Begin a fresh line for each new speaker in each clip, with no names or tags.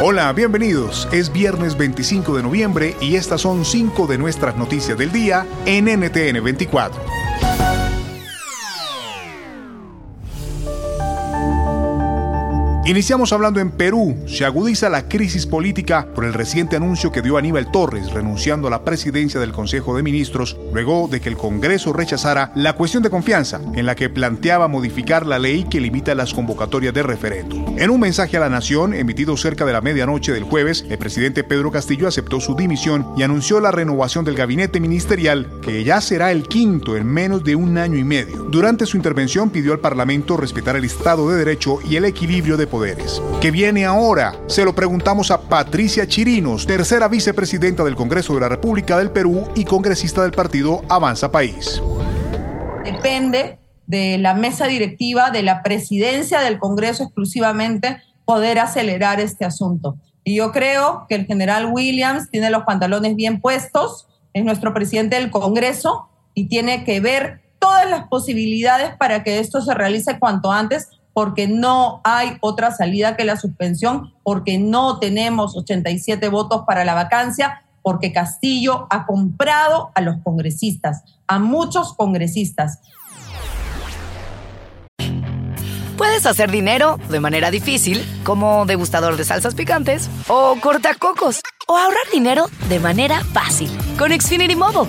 Hola, bienvenidos. Es viernes 25 de noviembre y estas son cinco de nuestras noticias del día en NTN 24. Iniciamos hablando en Perú. Se agudiza la crisis política por el reciente anuncio que dio Aníbal Torres renunciando a la presidencia del Consejo de Ministros luego de que el Congreso rechazara la cuestión de confianza en la que planteaba modificar la ley que limita las convocatorias de referéndum. En un mensaje a la nación emitido cerca de la medianoche del jueves, el presidente Pedro Castillo aceptó su dimisión y anunció la renovación del gabinete ministerial que ya será el quinto en menos de un año y medio. Durante su intervención pidió al Parlamento respetar el Estado de Derecho y el equilibrio de poder ¿Qué viene ahora? Se lo preguntamos a Patricia Chirinos, tercera vicepresidenta del Congreso de la República del Perú y congresista del partido Avanza País.
Depende de la mesa directiva, de la presidencia del Congreso exclusivamente, poder acelerar este asunto. Y yo creo que el general Williams tiene los pantalones bien puestos, es nuestro presidente del Congreso y tiene que ver todas las posibilidades para que esto se realice cuanto antes porque no hay otra salida que la suspensión, porque no tenemos 87 votos para la vacancia, porque Castillo ha comprado a los congresistas, a muchos congresistas.
Puedes hacer dinero de manera difícil, como degustador de salsas picantes, o cortacocos, o ahorrar dinero de manera fácil con Xfinity Mobile.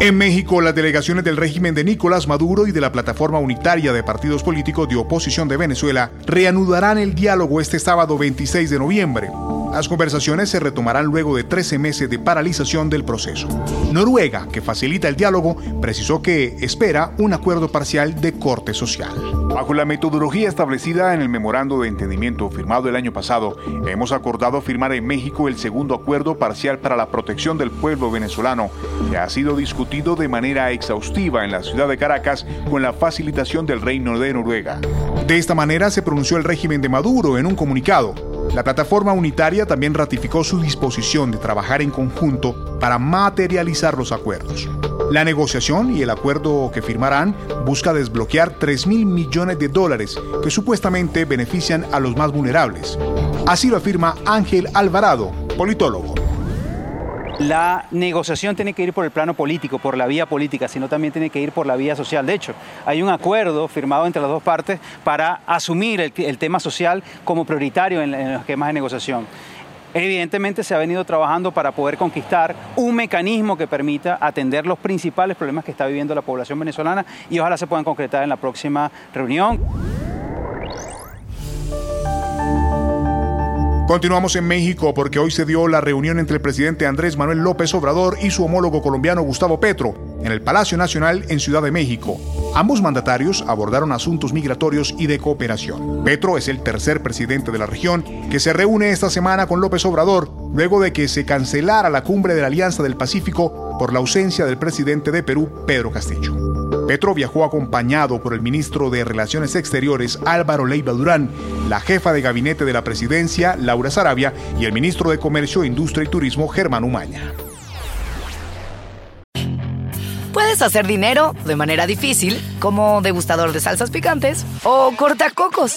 En México, las delegaciones del régimen de Nicolás Maduro y de la Plataforma Unitaria de Partidos Políticos de Oposición de Venezuela reanudarán el diálogo este sábado 26 de noviembre. Las conversaciones se retomarán luego de 13 meses de paralización del proceso. Noruega, que facilita el diálogo, precisó que espera un acuerdo parcial de corte social. Bajo la metodología establecida en el memorando de entendimiento firmado el año pasado, hemos acordado firmar en México el segundo acuerdo parcial para la protección del pueblo venezolano, que ha sido discutido de manera exhaustiva en la ciudad de Caracas con la facilitación del Reino de Noruega. De esta manera se pronunció el régimen de Maduro en un comunicado la plataforma unitaria también ratificó su disposición de trabajar en conjunto para materializar los acuerdos. La negociación y el acuerdo que firmarán busca desbloquear 3 mil millones de dólares que supuestamente benefician a los más vulnerables. Así lo afirma Ángel Alvarado, politólogo.
La negociación tiene que ir por el plano político, por la vía política, sino también tiene que ir por la vía social. De hecho, hay un acuerdo firmado entre las dos partes para asumir el, tema social como prioritario en, en los esquemas de negociación. Evidentemente se ha venido trabajando para poder conquistar un mecanismo que permita atender los principales problemas que está viviendo la población venezolana y ojalá se puedan concretar en la próxima reunión.
Continuamos en México porque hoy se dio la reunión entre el presidente Andrés Manuel López Obrador y su homólogo colombiano Gustavo Petro en el Palacio Nacional en Ciudad de México. Ambos mandatarios abordaron asuntos migratorios y de cooperación. Petro es el tercer presidente de la región que se reúne esta semana con López Obrador luego de que se cancelara la cumbre de la Alianza del Pacífico por la ausencia del presidente de Perú, Pedro Castillo. Petro viajó acompañado por el ministro de Relaciones Exteriores Álvaro Leiva Durán, la jefa de gabinete de la presidencia Laura Sarabia y el ministro de Comercio, Industria y Turismo Germán Umaña.
Puedes hacer dinero de manera difícil, como degustador de salsas picantes, o cortacocos,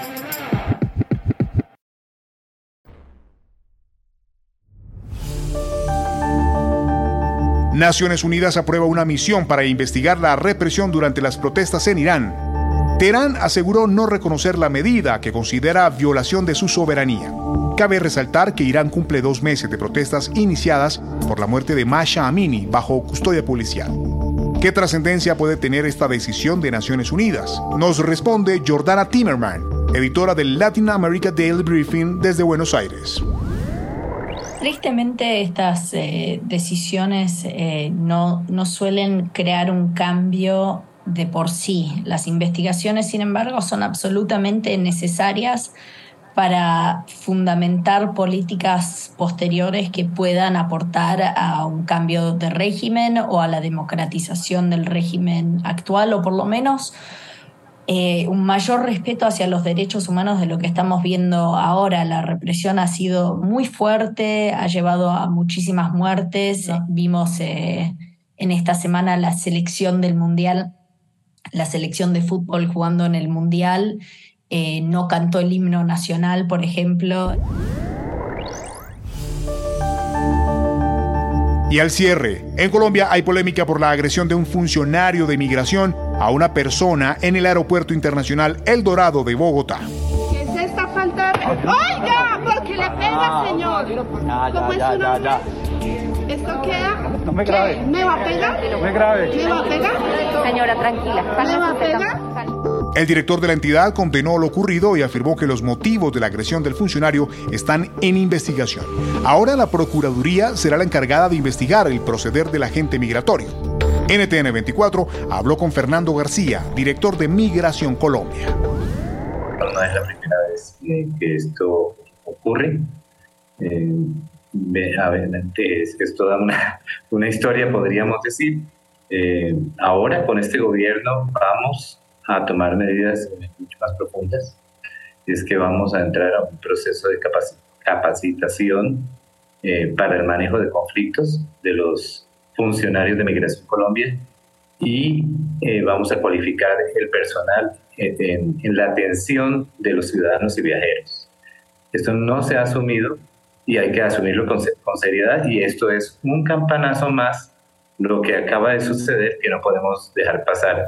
Naciones Unidas aprueba una misión para investigar la represión durante las protestas en Irán. Teherán aseguró no reconocer la medida que considera violación de su soberanía. Cabe resaltar que Irán cumple dos meses de protestas iniciadas por la muerte de Masha Amini bajo custodia policial. ¿Qué trascendencia puede tener esta decisión de Naciones Unidas? Nos responde Jordana Timmerman, editora del Latin America Daily Briefing desde Buenos Aires.
Tristemente estas eh, decisiones eh, no, no suelen crear un cambio de por sí. Las investigaciones, sin embargo, son absolutamente necesarias para fundamentar políticas posteriores que puedan aportar a un cambio de régimen o a la democratización del régimen actual, o por lo menos eh, un mayor respeto hacia los derechos humanos de lo que estamos viendo ahora. La represión ha sido muy fuerte, ha llevado a muchísimas muertes. Vimos eh, en esta semana la selección del Mundial, la selección de fútbol jugando en el Mundial. Eh, no cantó el himno nacional, por ejemplo.
Y al cierre, en Colombia hay polémica por la agresión de un funcionario de migración a una persona en el Aeropuerto Internacional El Dorado de Bogotá.
¿Qué es esta falta? ¡Oiga! ¿Por qué le pega, señor? ¿Cómo es su nombre? ¿Esto queda?
No me grabe.
¿Me va a pegar?
No me grabe.
¿Me va a pegar?
Señora, tranquila.
¿Me va a pegar?
El director de la entidad condenó lo ocurrido y afirmó que los motivos de la agresión del funcionario están en investigación. Ahora la Procuraduría será la encargada de investigar el proceder del agente migratorio. NTN 24 habló con Fernando García, director de Migración Colombia.
No es la primera vez que esto ocurre. Eh, es, es, toda una, una, historia, podríamos decir. Eh, ahora con este gobierno vamos a tomar medidas mucho más profundas. Es que vamos a entrar a un proceso de capacitación eh, para el manejo de conflictos de los funcionarios de Migración Colombia y eh, vamos a cualificar el personal en, en, la atención de los ciudadanos y viajeros. Esto no se ha asumido y hay que asumirlo con, con seriedad y esto es un campanazo más lo que acaba de suceder que no podemos dejar pasar.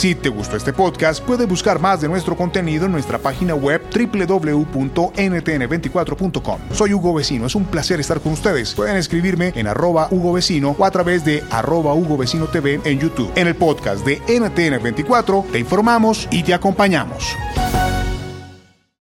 Si te gustó este podcast, puedes buscar más de nuestro contenido en nuestra página web www.ntn24.com. Soy Hugo Vecino, es un placer estar con ustedes. Pueden escribirme en arroba Hugo Vecino o a través de arroba Hugo Vecino TV en YouTube. En el podcast de NTN24 te informamos y te acompañamos.